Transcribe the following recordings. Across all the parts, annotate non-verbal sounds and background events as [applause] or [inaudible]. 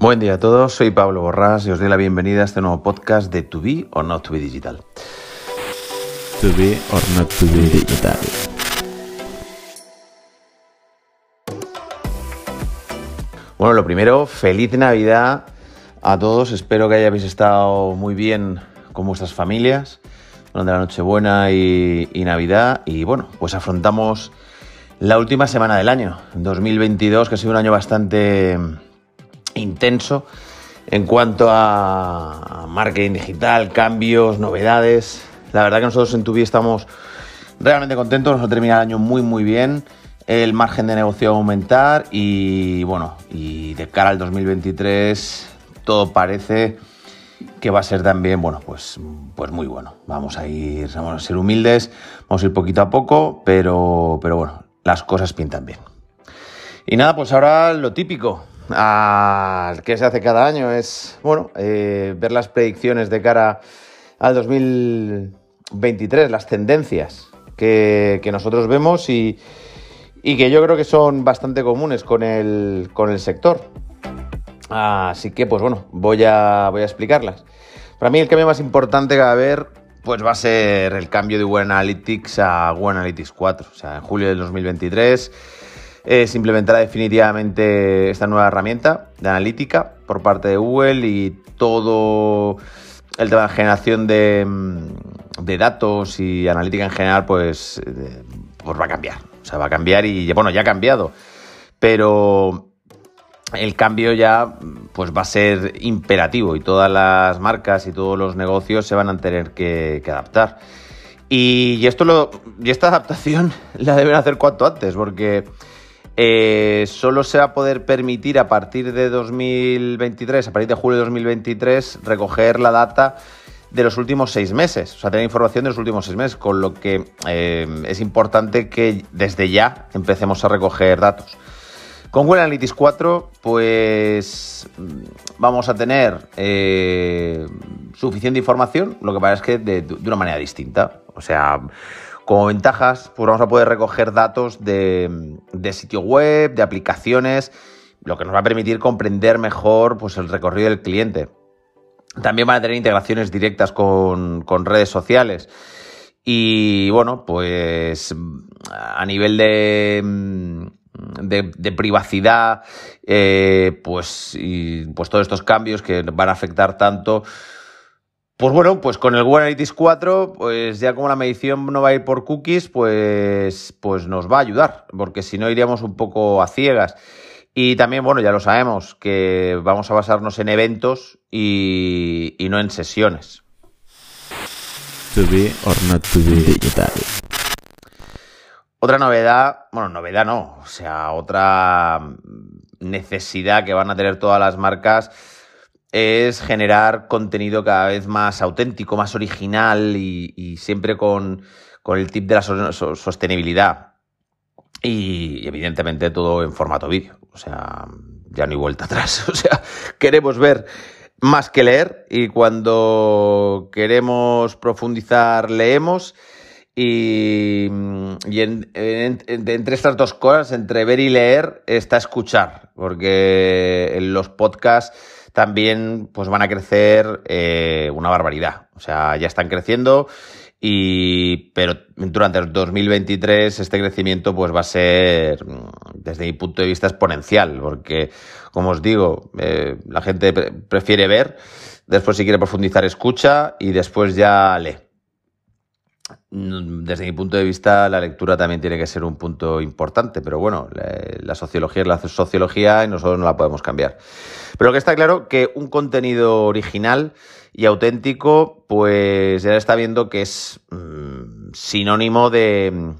Buen día a todos, soy Pablo Borrás y os doy la bienvenida a este nuevo podcast de To Be or Not To Be Digital. To be or not to be digital. Bueno, lo primero, feliz Navidad a todos. Espero que hayáis estado muy bien con vuestras familias durante la Nochebuena y, y Navidad. Y bueno, pues afrontamos la última semana del año, 2022, que ha sido un año bastante intenso en cuanto a marketing digital, cambios, novedades. La verdad que nosotros en Tubi estamos realmente contentos, nos ha terminado el año muy muy bien, el margen de negocio va a aumentar y bueno, y de cara al 2023 todo parece que va a ser también, bueno, pues, pues muy bueno. Vamos a ir, vamos a ser humildes, vamos a ir poquito a poco, pero, pero bueno, las cosas pintan bien. Y nada, pues ahora lo típico, que se hace cada año es, bueno, eh, ver las predicciones de cara al 2023, las tendencias que, nosotros vemos y, que yo creo que son bastante comunes con el, con el sector. Así que, pues bueno, voy a, voy a explicarlas. Para mí el cambio más importante a ver pues va a ser el cambio de Google Analytics a Google Analytics 4. O sea, en julio del 2023 es implementar definitivamente esta nueva herramienta de analítica por parte de Google y todo el tema de generación de, mm, datos y analítica en general, pues, eh, pues va a cambiar. O sea, va a cambiar y, bueno, ya ha cambiado. Pero el cambio ya pues va a ser imperativo y todas las marcas y todos los negocios se van a tener que, adaptar. Y, esto lo, y esta adaptación [laughs] la deben hacer cuanto antes, porque eh, solo se va a poder permitir a partir de 2023, a partir de julio de 2023, recoger la data de los últimos seis meses, o sea, tener información de los últimos seis meses, con lo que eh, es importante que desde ya empecemos a recoger datos. Con Google Analytics 4, pues vamos a tener eh, suficiente información, lo que pasa es que de, de una manera distinta. O sea, como ventajas, pues vamos a poder recoger datos de, sitio web, de aplicaciones, lo que nos va a permitir comprender mejor pues, el recorrido del cliente. También van a tener integraciones directas con, redes sociales. Y bueno, pues a nivel de, de, privacidad, eh, pues, y, pues todos estos cambios que van a afectar tanto pues bueno, pues con el Google Analytics 4, pues ya como la medición no va a ir por cookies, pues, pues nos va a ayudar, porque si no iríamos un poco a ciegas. Y también, bueno, ya lo sabemos, que vamos a basarnos en eventos y, no en sesiones. To be or not to be digital. Otra novedad, bueno, novedad no, o sea, otra necesidad que van a tener todas las marcas es generar contenido cada vez más auténtico, más original y, siempre con, el tip de la sostenibilidad. Y, evidentemente todo en formato vídeo. O sea, ya no hay vuelta [laughs] atrás. O sea, queremos ver más que leer y cuando queremos profundizar leemos. Y, entre estas dos cosas, entre ver y leer, está escuchar, porque en los podcasts también pues van a crecer eh, una barbaridad. O sea, ya están creciendo y pero durante el 2023 este crecimiento pues va a ser desde mi punto de vista exponencial porque como os digo eh, la gente prefiere ver después si quiere profundizar escucha y después ya lee desde mi punto de vista, la lectura también tiene que ser un punto importante, pero bueno, la, sociología es la sociología y nosotros no la podemos cambiar. Pero lo que está claro que un contenido original y auténtico, pues ya está viendo que es mm, sinónimo de,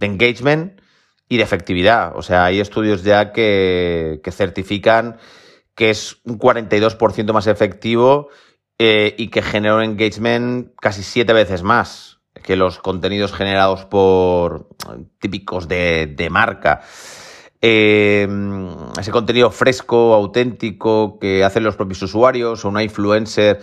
engagement y de efectividad. O sea, hay estudios ya que, certifican que es un 42% más efectivo eh, y que genera un engagement casi siete veces más que los contenidos generados por típicos de, marca. Eh, ese contenido fresco, auténtico, que hacen los propios usuarios o una influencer,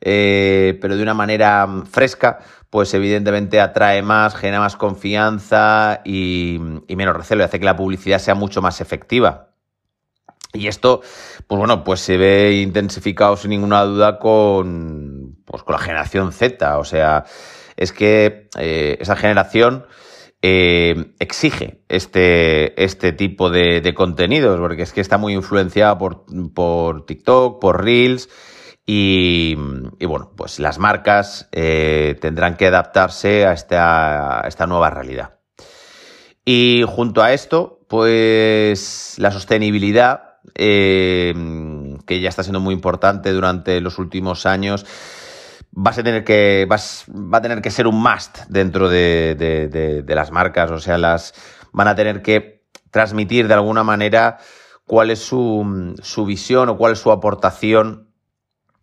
eh, pero de una manera fresca, pues evidentemente atrae más, genera más confianza y, y menos recelo y hace que la publicidad sea mucho más efectiva. Y esto, pues bueno, pues se ve intensificado sin ninguna duda con, pues con la generación Z. O sea, es que eh, esa generación eh, exige este, este tipo de, contenidos, porque es que está muy influenciada por, por TikTok, por Reels. Y, bueno, pues las marcas eh, tendrán que adaptarse a esta, esta nueva realidad. Y junto a esto, pues la sostenibilidad, que ya está siendo muy importante durante los últimos años, vas a tener que, vas, va a tener que ser un must dentro de, de, de, de, las marcas. O sea, las van a tener que transmitir de alguna manera cuál es su, su visión o cuál es su aportación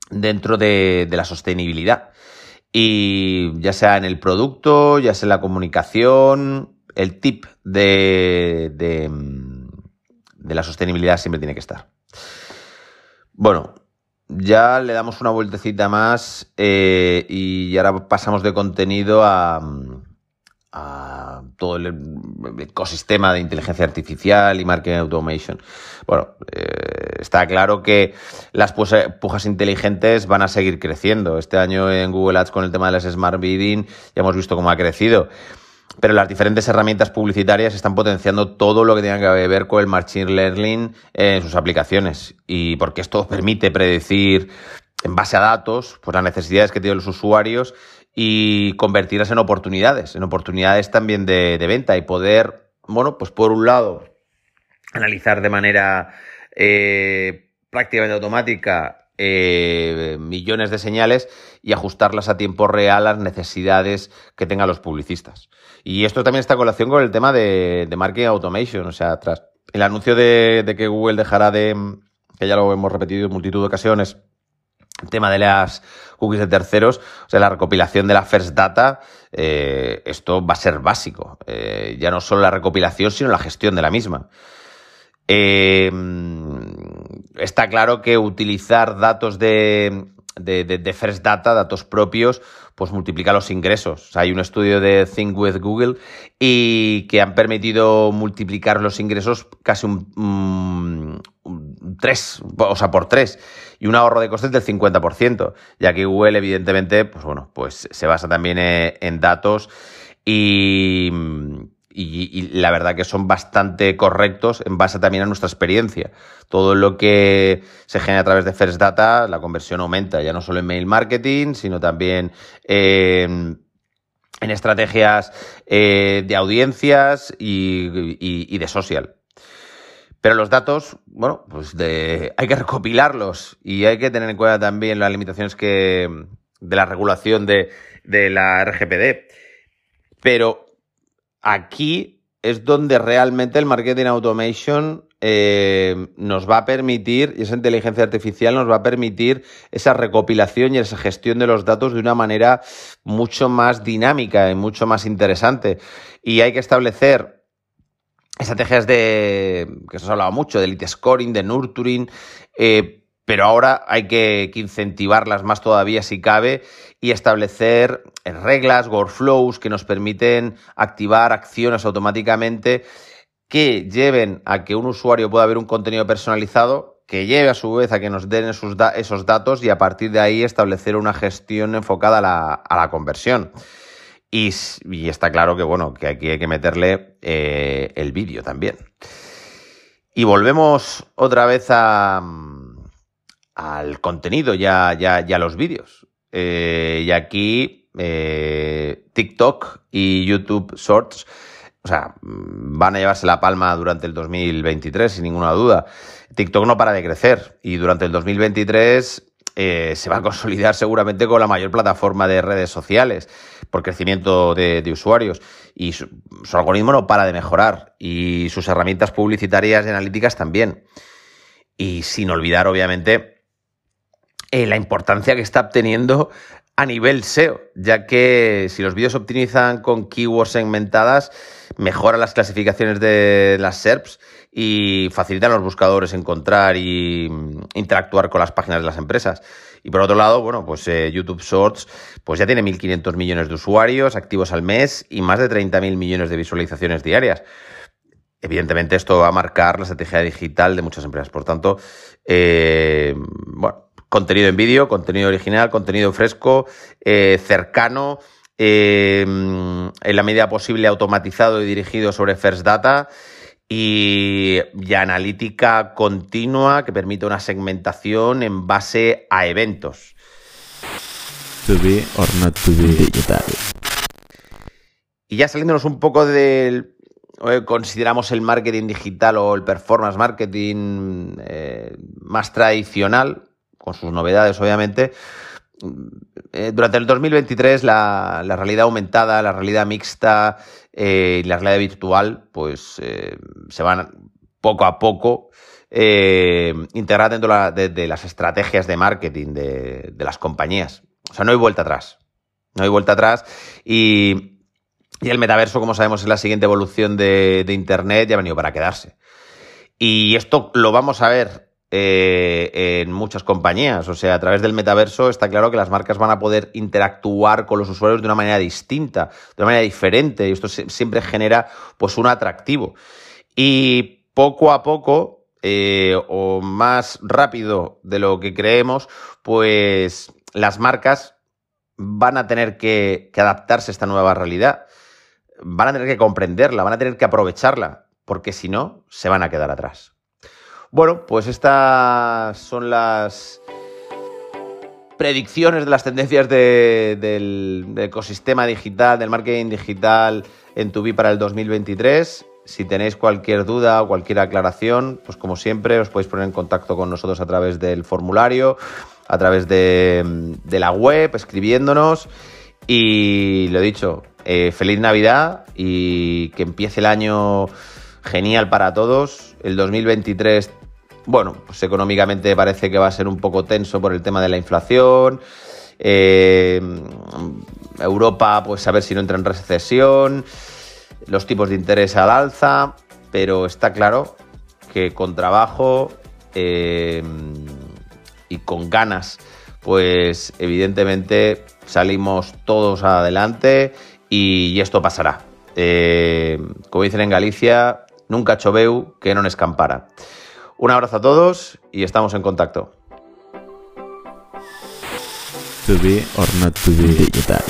dentro de, la sostenibilidad. Y ya sea en el producto, ya sea en la comunicación, el tip de, de, de la sostenibilidad siempre tiene que estar. Bueno, ya le damos una vueltecita más eh, y ahora pasamos de contenido a, a, todo el ecosistema de inteligencia artificial y marketing automation. Bueno, eh, está claro que las pujas inteligentes van a seguir creciendo. Este año en Google Ads con el tema de las Smart Bidding ya hemos visto cómo ha crecido pero las diferentes herramientas publicitarias están potenciando todo lo que tenga que ver con el Machine Learning en sus aplicaciones. Y porque esto permite predecir en base a datos pues las necesidades que tienen los usuarios y convertirlas en oportunidades, en oportunidades también de, de venta y poder, bueno, pues por un lado, analizar de manera eh, prácticamente automática eh, millones de señales y ajustarlas a tiempo real a las necesidades que tengan los publicistas. Y esto también está en colación con el tema de, de marketing automation. O sea, tras el anuncio de, que Google dejará de, que ya lo hemos repetido en multitud de ocasiones, el tema de las cookies de terceros, o sea, la recopilación de la first data, eh, esto va a ser básico. Eh, ya no solo la recopilación, sino la gestión de la misma. Eh, está claro que utilizar datos de, de, de, de, First Data, datos propios, pues multiplica los ingresos. Hay un estudio de Think with Google y que han permitido multiplicar los ingresos casi un, un, un 3, o sea, por 3 y un ahorro de costes del 50%, ya que Google evidentemente, pues bueno, pues se basa también en, en datos y y, la verdad que son bastante correctos en base también a nuestra experiencia. Todo lo que se genera a través de First Data, la conversión aumenta, ya no solo en mail marketing, sino también en estrategias eh, de audiencias y, y, de social. Pero los datos, bueno, pues [laughs] hay que recopilarlos y hay que tener en cuenta también las limitaciones que, de la regulación de, de la RGPD. Pero aquí es donde realmente el marketing automation eh, nos va a permitir, y esa inteligencia artificial nos va a permitir esa recopilación y esa gestión de los datos de una manera mucho más dinámica y mucho más interesante. Y hay que establecer estrategias de, que se ha hablado mucho, de elite scoring, de nurturing, eh, pero ahora hay que, incentivarlas más todavía si cabe y establecer reglas, workflows que nos permiten activar acciones automáticamente que lleven a que un usuario pueda ver un contenido personalizado, que lleve a su vez a que nos den esos, da esos datos y a partir de ahí establecer una gestión enfocada a la, conversión. Y, y, está claro que, bueno, que aquí hay que meterle eh, el vídeo también. Y volvemos otra vez a, al contenido, ya, ya, ya los vídeos. Eh, y aquí eh, TikTok y YouTube Shorts, o sea, van a llevarse la palma durante el 2023, sin ninguna duda. TikTok no para de crecer y durante el 2023 eh, se va a consolidar [laughs] seguramente con la mayor plataforma de redes sociales por crecimiento de, usuarios y su, algoritmo no para de mejorar y sus herramientas publicitarias y analíticas también. Y sin olvidar, obviamente, eh, la importancia que está obteniendo a nivel SEO, ya que si los vídeos se optimizan con keywords segmentadas, mejoran las clasificaciones de las SERPs y facilitan a los buscadores encontrar y interactuar con las páginas de las empresas. Y por otro lado, bueno, pues eh, YouTube Shorts pues ya tiene 1.500 millones de usuarios activos al mes y más de 30.000 millones de visualizaciones diarias. evidentemente esto va a marcar la estrategia digital de muchas empresas. Por tanto, eh, bueno, contenido en vídeo, contenido original, contenido fresco, eh, cercano, eh, en la medida posible automatizado y dirigido sobre First Data y, y, analítica continua que permite una segmentación en base a eventos. To be or not to be digital. Y ya saliéndonos un poco del, consideramos el marketing digital o el performance marketing eh, más tradicional, con sus novedades obviamente. Eh, durante el 2023 la, la, realidad aumentada, la realidad mixta eh, y la realidad virtual pues eh, se van poco a poco integrar dentro de, la, de, de, las estrategias de marketing de, de las compañías. O sea, no hay vuelta atrás. No hay vuelta atrás y y el metaverso, como sabemos, es la siguiente evolución de, de Internet y ha venido para quedarse. Y esto lo vamos a ver eh, en muchas compañías. O sea, a través del metaverso está claro que las marcas van a poder interactuar con los usuarios de una manera distinta, de una manera diferente. Y esto siempre genera pues un atractivo. Y poco a poco, eh, o más rápido de lo que creemos, pues las marcas van a tener que adaptarse a esta nueva realidad van a tener que comprenderla, van a tener que aprovecharla, porque si no, se van a quedar atrás. Bueno, pues estas son las predicciones de las tendencias de, del, ecosistema digital, del marketing digital en Tubi para el 2023. Si tenéis cualquier duda o cualquier aclaración, pues como siempre os podéis poner en contacto con nosotros a través del formulario, a través de, de la web, escribiéndonos. Y lo dicho, eh, feliz Navidad y que empiece el año genial para todos. El 2023, bueno, pues económicamente parece que va a ser un poco tenso por el tema de la inflación. Eh, Europa, pues a ver si no entra en recesión. Los tipos de interés al alza. Pero está claro que con trabajo eh, y con ganas, pues evidentemente salimos todos adelante y, esto pasará. Eh, como dicen en Galicia, nunca choveu que no escampara. Un abrazo a todos y estamos en contacto. To be or not to be digital.